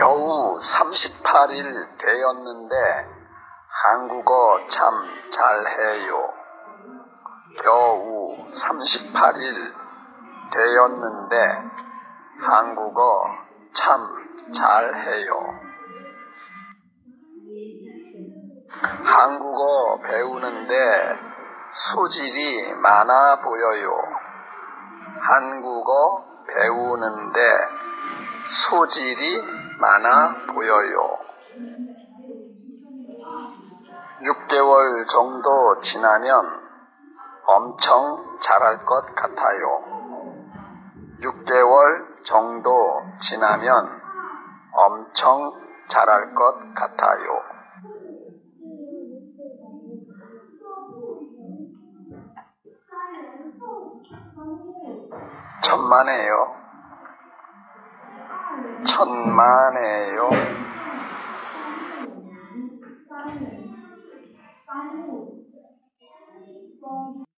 겨우 38일 되었는데 한국어 참 잘해요. 겨우 38일 되었는데 한국어 참 잘해요. 한국어 배우는데 소질이 많아 보여요. 한국어 배우는데 소질이 많아 보여요. 6개월 정도 지나면 엄청 잘할 것 같아요. 6개월 정도 지나면 엄청 잘할 것 같아요. 천만에요. 천만에요.